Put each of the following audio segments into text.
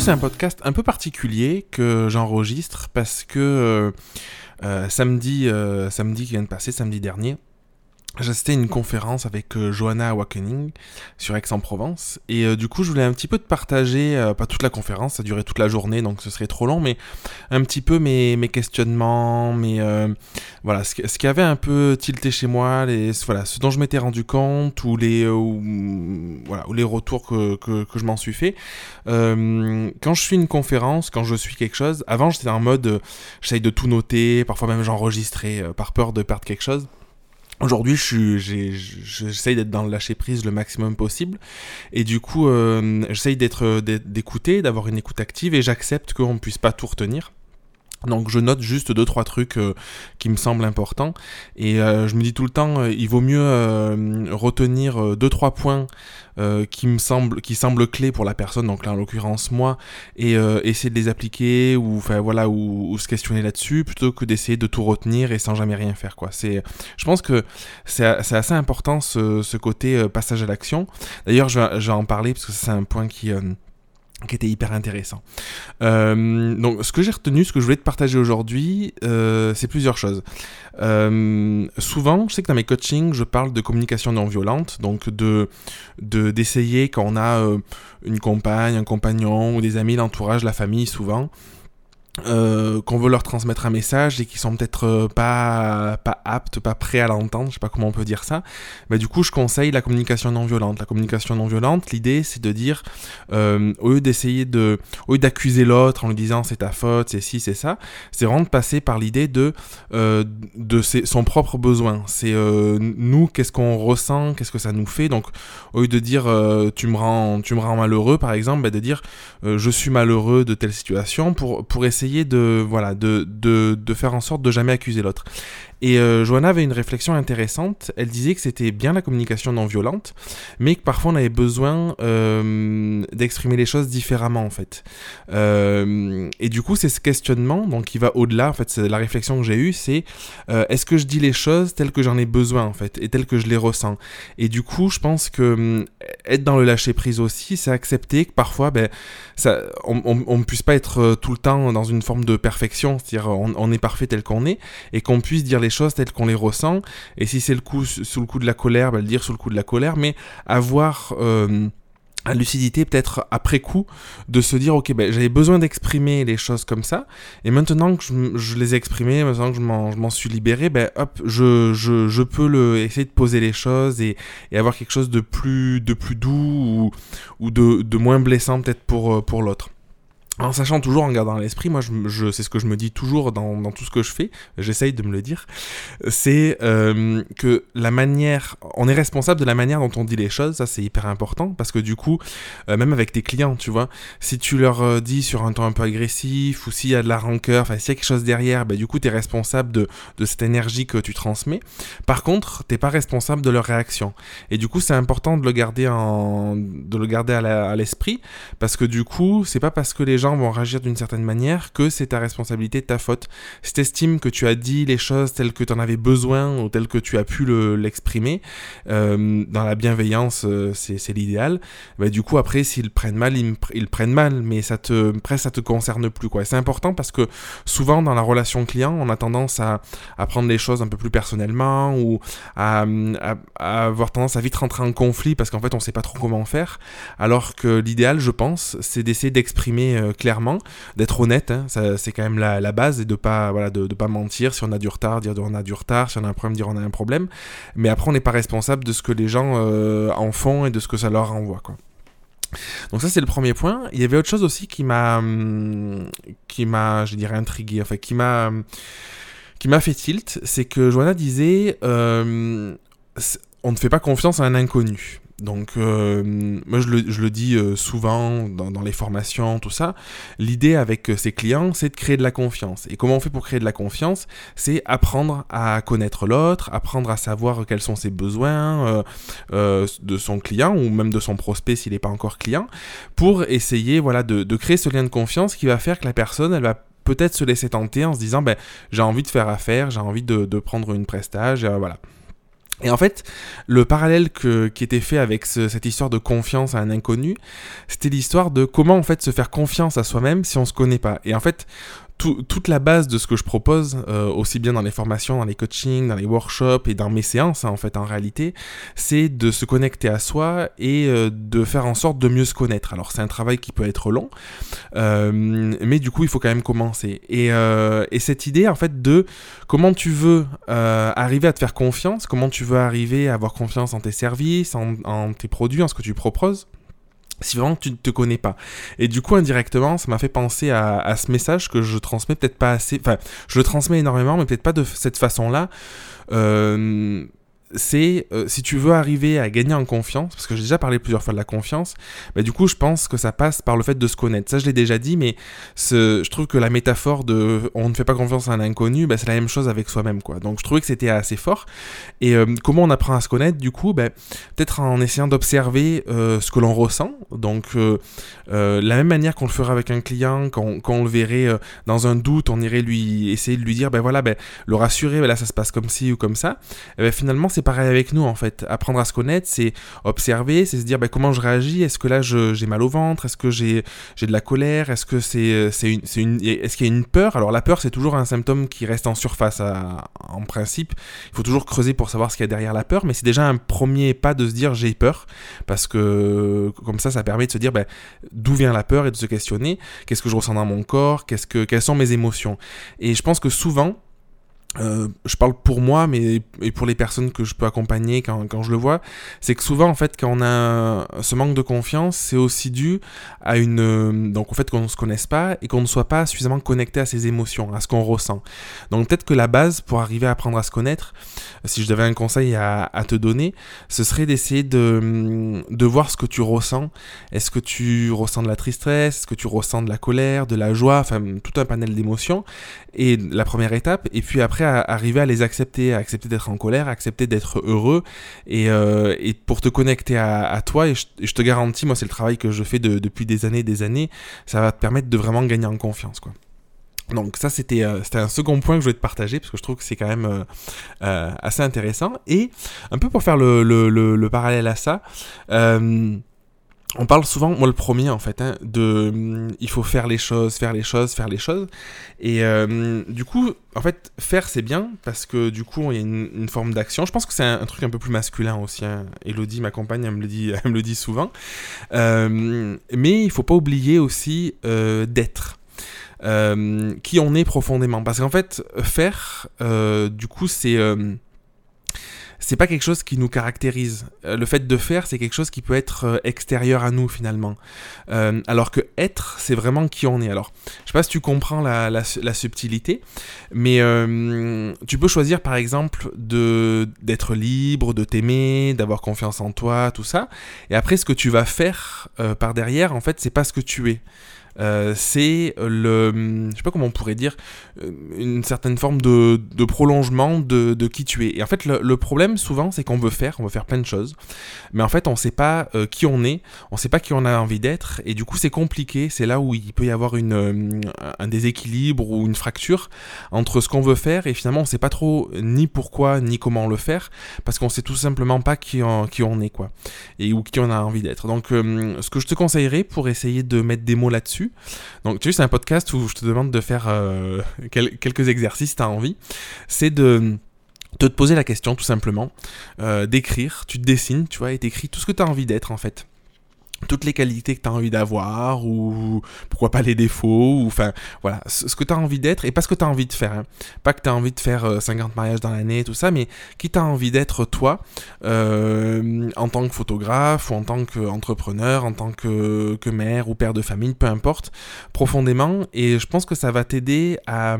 C'est un podcast un peu particulier que j'enregistre parce que euh, euh, samedi, euh, samedi qui vient de passer, samedi dernier, j'ai une conférence avec euh, Johanna Awakening sur Aix-en-Provence et euh, du coup je voulais un petit peu te partager, euh, pas toute la conférence, ça durait toute la journée donc ce serait trop long, mais un petit peu mes, questionnements, mes, voilà, ce, ce, qui avait un peu tilté chez moi, les, voilà, ce dont je m'étais rendu compte ou les, voilà, ou les retours que, que je m'en suis fait. quand je suis une conférence, quand je suis quelque chose, avant j'étais en mode j'essaye de tout noter, parfois même j'enregistrais par peur de perdre quelque chose. Aujourd'hui, j'essaye d'être dans le lâcher prise le maximum possible, et du coup, euh, j'essaye d'être, d'écouter, d'avoir une écoute active, et j'accepte qu'on ne puisse pas tout retenir. Donc je note juste deux trois trucs euh, qui me semblent importants et euh, je me dis tout le temps il vaut mieux retenir deux trois points qui me semblent qui semblent clés pour la personne donc là en l'occurrence moi et essayer de les appliquer ou enfin voilà ou, se questionner là-dessus plutôt que d'essayer de tout retenir et sans jamais rien faire quoi. C'est je pense que c'est assez important ce, ce côté passage à l'action. D'ailleurs je, je, vais en parler parce que c'est un point qui qui était hyper intéressant. Euh, donc, ce que j'ai retenu, ce que je voulais te partager aujourd'hui, euh, c'est plusieurs choses. Euh, souvent, je sais que dans mes coachings, je parle de communication non violente, donc de d'essayer quand on a une compagne, un compagnon ou des amis, l'entourage, la famille, souvent, euh, qu'on veut leur transmettre un message et qui sont peut-être euh, pas pas aptes, pas prêts à l'entendre, je sais pas comment on peut dire ça. Mais du coup, je conseille la communication non violente. La communication non violente, l'idée c'est de dire euh, au lieu d'essayer de au lieu d'accuser l'autre en lui disant c'est ta faute, c'est ci, c'est ça, c'est vraiment de passer par l'idée de de son propre besoin. C'est nous qu'est-ce qu'on ressent, qu'est-ce que ça nous fait? Donc au lieu de dire tu me rends tu me malheureux par exemple, bah, de dire je suis malheureux de telle situation pour pour essayer de, voilà, de, de, faire en sorte de jamais accuser l'autre. Et euh, Johanna avait une réflexion intéressante. Elle disait que c'était bien la communication non violente, mais que parfois on avait besoin euh, d'exprimer les choses différemment en fait. Euh, et du coup, c'est ce questionnement, donc qui va au-delà. En fait, c'est la réflexion que j'ai eue, c'est euh, est-ce que je dis les choses telles que j'en ai besoin en fait, et telles que je les ressens? Et du coup, je pense que être dans le lâcher prise aussi, c'est accepter que parfois, ben, on ne puisse pas être tout le temps dans une forme de perfection, c'est-à-dire on, on, est parfait tel qu'on est, et qu'on puisse dire les choses telles qu'on les ressent. Et si c'est le coup sous le coup de la colère, bah, le dire sous le coup de la colère, mais avoir euh, la lucidité peut-être après coup de se dire ok ben j'avais besoin d'exprimer les choses comme ça. Et maintenant que je, les ai exprimées maintenant que je m'en suis libéré ben hop je, peux essayer de poser les choses et, avoir quelque chose de plus de plus doux ou, de, moins blessant peut-être pour, euh, pour l'autre en sachant toujours, en gardant à l'esprit, moi je, je c'est ce que je me dis toujours dans, dans tout ce que je fais, j'essaye de me le dire, c'est euh, que la manière, on est responsable de la manière dont on dit les choses, ça c'est hyper important, parce que du coup, euh, même avec tes clients, tu vois, si tu leur euh, dis sur un ton un peu agressif, ou s'il y a de la rancœur, enfin s'il y a quelque chose derrière, bah, du coup tu es responsable de, de cette énergie que tu transmets. Par contre, t'es pas responsable de leur réaction. Et du coup c'est important de le garder en, de le garder à l'esprit, parce que du coup, c'est pas parce que les gens vont réagir d'une certaine manière que c'est ta responsabilité, ta faute. Si tu estimes que tu as dit les choses telles que tu en avais besoin ou telles que tu as pu l'exprimer, euh, dans la bienveillance, euh, c'est l'idéal, bah, du coup après s'ils prennent mal, ils, prennent mal, mais ça te, presque ça te concerne plus. quoi. C'est important parce que souvent dans la relation client, on a tendance à, à prendre les choses un peu plus personnellement ou à, à, avoir tendance à vite rentrer en conflit parce qu'en fait on sait pas trop comment faire, alors que l'idéal je pense c'est d'essayer d'exprimer euh, clairement, d'être honnête, hein, c'est quand même la, base, et de pas, voilà, de, pas mentir. Si on a du retard, dire on a du retard. Si on a un problème, dire on a un problème. Mais après, on n'est pas responsable de ce que les gens euh, en font et de ce que ça leur renvoie, quoi. Donc ça c'est le premier point. Il y avait autre chose aussi qui m'a, hum, qui m'a, je dirais intrigué, enfin qui m'a, qui m'a fait tilt, c'est que Joanna disait, euh, on ne fait pas confiance à un inconnu. Donc, euh, moi, je le, dis euh, souvent dans, les formations, tout ça. L'idée avec euh, ses clients, c'est de créer de la confiance. Et comment on fait pour créer de la confiance? C'est apprendre à connaître l'autre, apprendre à savoir quels sont ses besoins euh, de son client ou même de son prospect s'il n'est pas encore client, pour essayer, voilà, de, créer ce lien de confiance qui va faire que la personne, elle va peut-être se laisser tenter en se disant, ben, j'ai envie de faire affaire, j'ai envie de, de prendre une prestage, voilà. Et en fait, le parallèle qui était fait avec cette histoire de confiance à un inconnu, c'était l'histoire de comment en fait se faire confiance à soi-même si on se connaît pas. Et en fait, toute la base de ce que je propose, euh, aussi bien dans les formations, dans les coachings, dans les workshops et dans mes séances, hein, en fait, en réalité, c'est de se connecter à soi et euh, de faire en sorte de mieux se connaître. Alors, c'est un travail qui peut être long, euh, mais du coup, il faut quand même commencer. Et, et, cette idée, en fait, de comment tu veux arriver à te faire confiance, comment tu veux arriver à avoir confiance en tes services, en tes produits, en ce que tu proposes si vraiment tu ne te connais pas. Et du coup, indirectement, ça m'a fait penser à, ce message que je transmets peut-être pas assez, enfin, je le transmets énormément, mais peut-être pas de cette façon-là. Euh, c'est euh, si tu veux arriver à gagner en confiance, parce que j'ai déjà parlé plusieurs fois de la confiance, bah, du coup je pense que ça passe par le fait de se connaître. Ça je l'ai déjà dit, mais je trouve que la métaphore de on ne fait pas confiance à un inconnu, bah, c'est la même chose avec soi-même. quoi. Donc je trouvais que c'était assez fort. Et euh, comment on apprend à se connaître Du coup, bah, peut-être en essayant d'observer euh, ce que l'on ressent. Donc la même manière qu'on le ferait avec un client, quand, on le verrait dans un doute, on irait lui essayer de lui dire, ben voilà, le rassurer, là ça se passe comme ci ou comme ça. Et finalement c'est pareil avec nous en fait. Apprendre à se connaître, c'est observer, c'est se dire bah, comment je réagis? Est-ce que là j'ai mal au ventre? Est-ce que j'ai de la colère? Est-ce que c'est c'est une, qu'il y a une peur? Alors la peur c'est toujours un symptôme qui reste en surface en principe. Il faut toujours creuser pour savoir ce qu'il y a derrière la peur, mais c'est déjà un premier pas de se dire j'ai peur parce que comme ça ça permet de se dire bah, d'où vient la peur et de se questionner qu'est-ce que je ressens dans mon corps, qu'est-ce que quelles sont mes émotions? Et je pense que souvent euh, je parle pour moi, mais et pour les personnes que je peux accompagner quand, quand je le vois, c'est que souvent en fait quand on a ce manque de confiance, c'est aussi dû à une euh, donc au fait qu'on ne se connaisse pas et qu'on ne soit pas suffisamment connecté à ses émotions, à ce qu'on ressent. Donc peut-être que la base pour arriver à apprendre à se connaître, si je devais un conseil à, à te donner, ce serait d'essayer de, de voir ce que tu ressens. Est-ce que tu ressens de la tristesse, est-ce que tu ressens de la colère, de la joie, enfin tout un panel d'émotions. Et la première étape, et puis après à arriver à les accepter, à accepter d'être en colère, à accepter d'être heureux, et, euh, et, pour te connecter à, toi, et je, te garantis, moi c'est le travail que je fais depuis des années et des années, ça va te permettre de vraiment gagner en confiance, quoi. Donc ça c'était euh, un second point que je voulais te partager parce que je trouve que c'est quand même euh, euh assez intéressant et un peu pour faire le, le, le, le parallèle à ça on parle souvent, moi le premier en fait, hein, de hum, il faut faire les choses, faire les choses, faire les choses. Et euh, du coup, en fait, faire c'est bien parce que du coup, il y a une, forme d'action. Je pense que c'est un, truc un peu plus masculin aussi. Hein. Elodie, ma compagne, elle me le dit, elle me le dit souvent. Euh, mais il faut pas oublier aussi euh, d'être. qui on est profondément. Parce qu'en fait, faire, du coup, c'est c'est pas quelque chose qui nous caractérise. Euh, le fait de faire, c'est quelque chose qui peut être euh, extérieur à nous finalement. Euh, alors que être, c'est vraiment qui on est. Alors, je sais pas si tu comprends la, subtilité, mais tu peux choisir par exemple de d'être libre, de t'aimer, d'avoir confiance en toi, tout ça. Et après, ce que tu vas faire par derrière, en fait, c'est pas ce que tu es. Euh, c'est le, je sais pas comment on pourrait dire, euh, une certaine forme de, prolongement de, de, qui tu es. Et en fait, le, problème souvent, c'est qu'on veut faire, on veut faire plein de choses, mais en fait, on sait pas euh, qui on est, on sait pas qui on a envie d'être, et du coup, c'est compliqué. C'est là où il peut y avoir une, un déséquilibre ou une fracture entre ce qu'on veut faire et finalement, on sait pas trop ni pourquoi ni comment le faire, parce qu'on sait tout simplement pas qui on, qui on est, quoi, et ou qui on a envie d'être. Donc, ce que je te conseillerais pour essayer de mettre des mots là-dessus, donc, tu sais, c'est un podcast où je te demande de faire euh, quelques exercices si tu as envie. C'est de te poser la question tout simplement, euh, d'écrire, tu te dessines, tu vois, et t'écris tout ce que tu as envie d'être en fait toutes les qualités que tu as envie d'avoir ou pourquoi pas les défauts ou enfin voilà ce que tu as envie d'être et pas ce que tu as envie de faire hein. pas que tu as envie de faire 50 euh, mariages dans l'année tout ça mais qui tu as envie d'être toi euh, en tant que photographe ou en tant qu'entrepreneur en tant que, mère ou père de famille peu importe profondément et je pense que ça va t'aider à,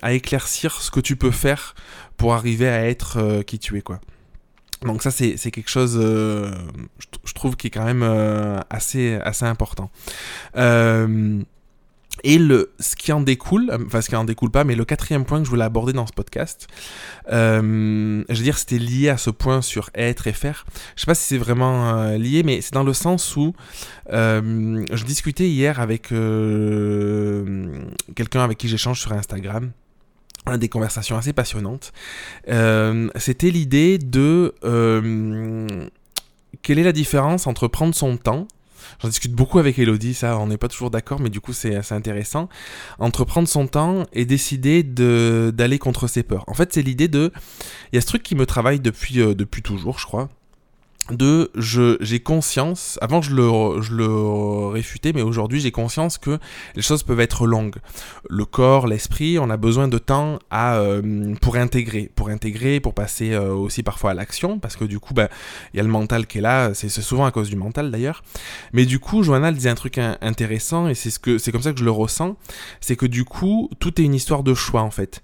à éclaircir ce que tu peux faire pour arriver à être euh, qui tu es quoi donc ça c'est quelque chose, euh, je, trouve, qui est quand même euh, assez, assez important. Euh, et le, ce qui en découle, enfin ce qui en découle pas, mais le quatrième point que je voulais aborder dans ce podcast, je veux dire c'était lié à ce point sur être et faire. Je sais pas si c'est vraiment lié, mais c'est dans le sens où je discutais hier avec quelqu'un avec qui j'échange sur Instagram des conversations assez passionnantes. C'était l'idée de quelle est la différence entre prendre son temps J'en discute beaucoup avec Elodie, ça, on n'est pas toujours d'accord, mais du coup, c'est assez intéressant. Entre prendre son temps et décider d'aller contre ses peurs. En fait, c'est l'idée de. Il y a ce truc qui me travaille depuis, euh, depuis toujours, je crois de j'ai conscience, avant je le, je le réfutais, mais aujourd'hui j'ai conscience que les choses peuvent être longues. Le corps, l'esprit, on a besoin de temps à, euh, pour intégrer, pour intégrer, pour passer euh, aussi parfois à l'action, parce que du coup, ben, il y a le mental qui est là, c'est souvent à cause du mental d'ailleurs. Mais du coup, Johanna disait un truc intéressant, et c'est ce que c'est comme ça que je le ressens, c'est que du coup, tout est une histoire de choix en fait.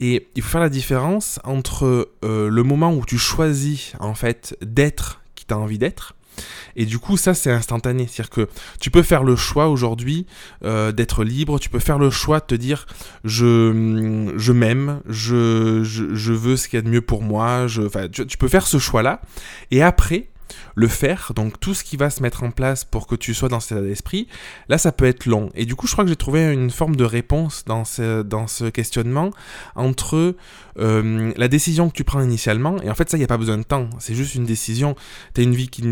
Et il faut faire la différence entre euh, le moment où tu choisis en fait d'être envie d'être. Et du coup, ça, c'est instantané. C'est-à-dire que tu peux faire le choix aujourd'hui euh, d'être libre, tu peux faire le choix de te dire je, m'aime, je, veux ce qu'il y a de mieux pour moi. Tu peux faire ce choix-là. Et après, le faire, donc tout ce qui va se mettre en place pour que tu sois dans cet état d'esprit, là ça peut être long. Et du coup je crois que j'ai trouvé une forme de réponse dans ce, dans ce questionnement entre euh, la décision que tu prends initialement, et en fait ça il n'y a pas besoin de temps, c'est juste une décision, tu as une vie qui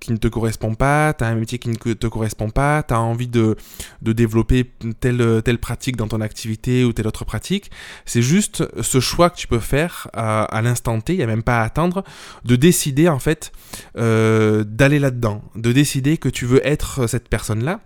qui ne te correspond pas, tu as un métier qui ne te correspond pas, tu as envie de, de développer telle, telle pratique dans ton activité ou telle autre pratique. C'est juste ce choix que tu peux faire à, à l'instant T, il n'y a même pas à attendre, de décider en fait euh, d'aller là-dedans, de décider que tu veux être cette personne-là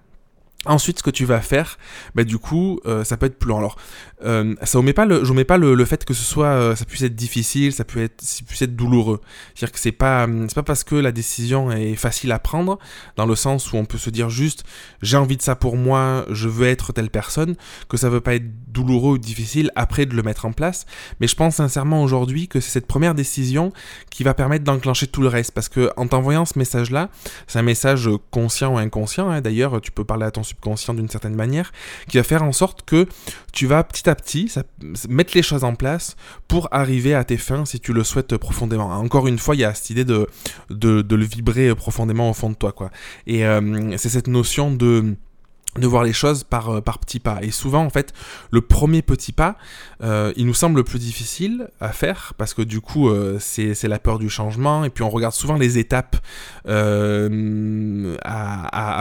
Ensuite, ce que tu vas faire, bah, du coup, euh, ça peut être plus long. Alors, euh, ça omet pas le, je pas le, fait que ce soit, euh, ça puisse être difficile, ça peut être, ça puisse être douloureux. C'est-à-dire que c'est pas, c'est pas parce que la décision est facile à prendre, dans le sens où on peut se dire juste, j'ai envie de ça pour moi, je veux être telle personne, que ça veut pas être douloureux ou difficile après de le mettre en place. Mais je pense sincèrement aujourd'hui que c'est cette première décision qui va permettre d'enclencher tout le reste, parce que en t'envoyant ce message-là, c'est un message conscient ou inconscient. Hein. D'ailleurs, tu peux parler à ton subconscient d'une certaine manière, qui va faire en sorte que tu vas petit à petit mettre les choses en place pour arriver à tes fins si tu le souhaites profondément. Encore une fois, il y a cette idée de, de, le vibrer profondément au fond de toi. Quoi. Et euh, c'est cette notion de de voir les choses par, euh, par petits pas. Et souvent, en fait, le premier petit pas, euh, il nous semble le plus difficile à faire, parce que du coup, euh, c'est la peur du changement, et puis on regarde souvent les étapes à,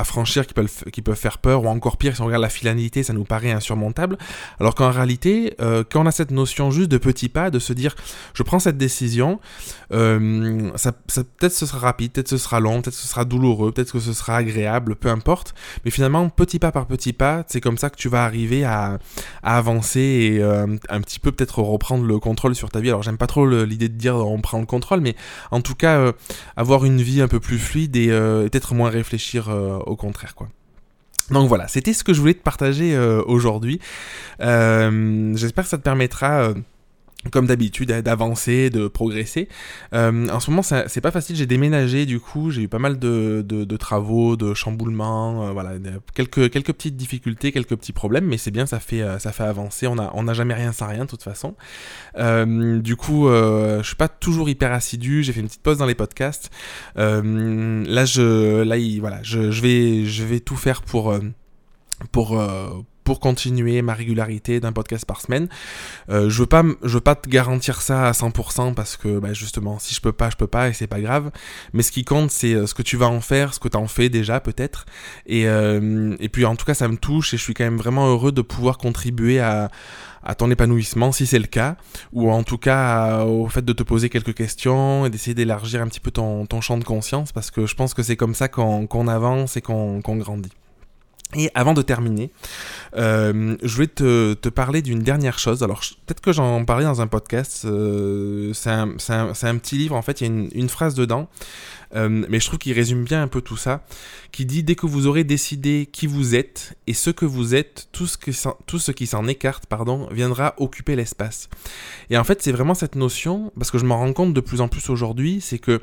franchir qui peuvent, qui peuvent faire peur, ou encore pire, si on regarde la finalité, ça nous paraît insurmontable, alors qu'en réalité, quand on a cette notion juste de petit pas, de se dire, je prends cette décision, ça peut-être ce sera rapide, peut-être ce sera long, peut-être ce sera douloureux, peut-être que ce sera agréable, peu importe, mais finalement, petit pas par petit pas, c'est comme ça que tu vas arriver à, avancer et euh, un petit peu peut-être reprendre le contrôle sur ta vie. Alors j'aime pas trop l'idée de dire on prend le contrôle, mais en tout cas euh, avoir une vie un peu plus fluide et euh, peut-être moins réfléchir au contraire quoi. Donc voilà, c'était ce que je voulais te partager aujourd'hui. J'espère que ça te permettra comme d'habitude, d'avancer, de progresser. Euh, en ce moment, c'est pas facile. J'ai déménagé, du coup, j'ai eu pas mal de, travaux, de chamboulements, euh, voilà, quelques, petites difficultés, quelques petits problèmes, mais c'est bien, ça fait, euh, ça fait avancer. On n'a jamais rien sans rien, de toute façon. du coup, je suis pas toujours hyper assidu. J'ai fait une petite pause dans les podcasts. là, je, là, voilà, je, vais, je vais tout faire pour pour, pour continuer ma régularité d'un podcast par semaine. Euh, je veux pas, veux pas te garantir ça à 100% parce que bah, justement, si je peux pas, je peux pas et c'est pas grave. Mais ce qui compte, c'est euh, ce que tu vas en faire, ce que tu en fais déjà peut-être. Et, euh, et puis en tout cas, ça me touche et je suis quand même vraiment heureux de pouvoir contribuer à, ton épanouissement si c'est le cas, ou en tout cas au fait de te poser quelques questions et d'essayer d'élargir un petit peu ton, champ de conscience parce que je pense que c'est comme ça qu'on avance et qu'on grandit. Et avant de terminer, euh, je vais te, parler d'une dernière chose. Alors, peut-être que j'en parlais dans un podcast. Euh, c'est un, petit livre, en fait, il y a une phrase dedans. Euh, mais je trouve qu'il résume bien un peu tout ça. Qui dit Dès que vous aurez décidé qui vous êtes et ce que vous êtes, tout ce, qui s'en écarte pardon, viendra occuper l'espace. Et en fait, c'est vraiment cette notion, parce que je m'en rends compte de plus en plus aujourd'hui, c'est que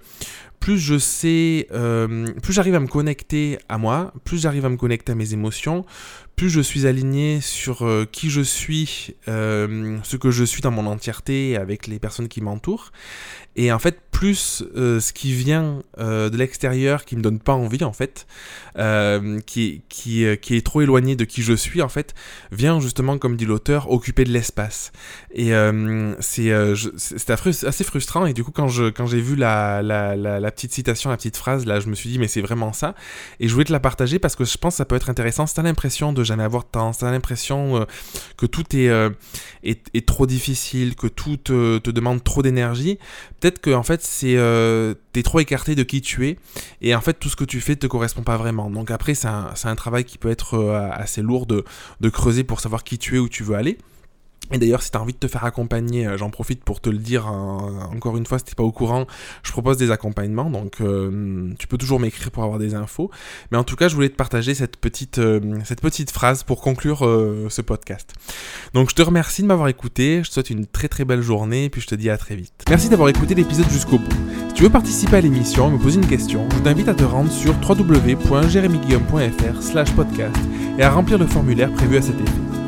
plus je sais, euh, plus j'arrive à me connecter à moi, plus j'arrive à me connecter à mes émotions, plus je suis aligné sur euh, qui je suis, ce que je suis dans mon entièreté avec les personnes qui m'entourent, et en fait, plus euh, ce qui vient de l'extérieur qui me donne pas envie, en fait, qui, qui, qui, est trop éloigné de qui je suis, en fait, vient justement, comme dit l'auteur, occuper de l'espace. Et c'est assez frustrant, et du coup, quand j'ai quand vu la, la, la, petite citation, la petite phrase, là, je me suis dit, mais c'est vraiment ça, et je voulais te la partager parce que je pense que ça peut être intéressant. Si tu as l'impression de jamais avoir de temps, si tu as l'impression euh, que tout euh, est, est, trop difficile, que tout te, demande trop d'énergie, peut-être que en fait c'est euh, t'es trop écarté de qui tu es et en fait tout ce que tu fais te correspond pas vraiment. Donc après c'est un, travail qui peut être assez lourd de, de creuser pour savoir qui tu es, où tu veux aller. Et d'ailleurs, si tu as envie de te faire accompagner, euh, j'en profite pour te le dire encore une fois, si tu pas au courant, je propose des accompagnements, donc euh, tu peux toujours m'écrire pour avoir des infos. Mais en tout cas, je voulais te partager cette petite, euh, cette petite phrase pour conclure ce podcast. Donc je te remercie de m'avoir écouté, je te souhaite une très très belle journée, et puis je te dis à très vite. Merci d'avoir écouté l'épisode jusqu'au bout. Si tu veux participer à l'émission et me poser une question, je t'invite à te rendre sur www.jeremyguillaume.fr slash podcast et à remplir le formulaire prévu à cet effet.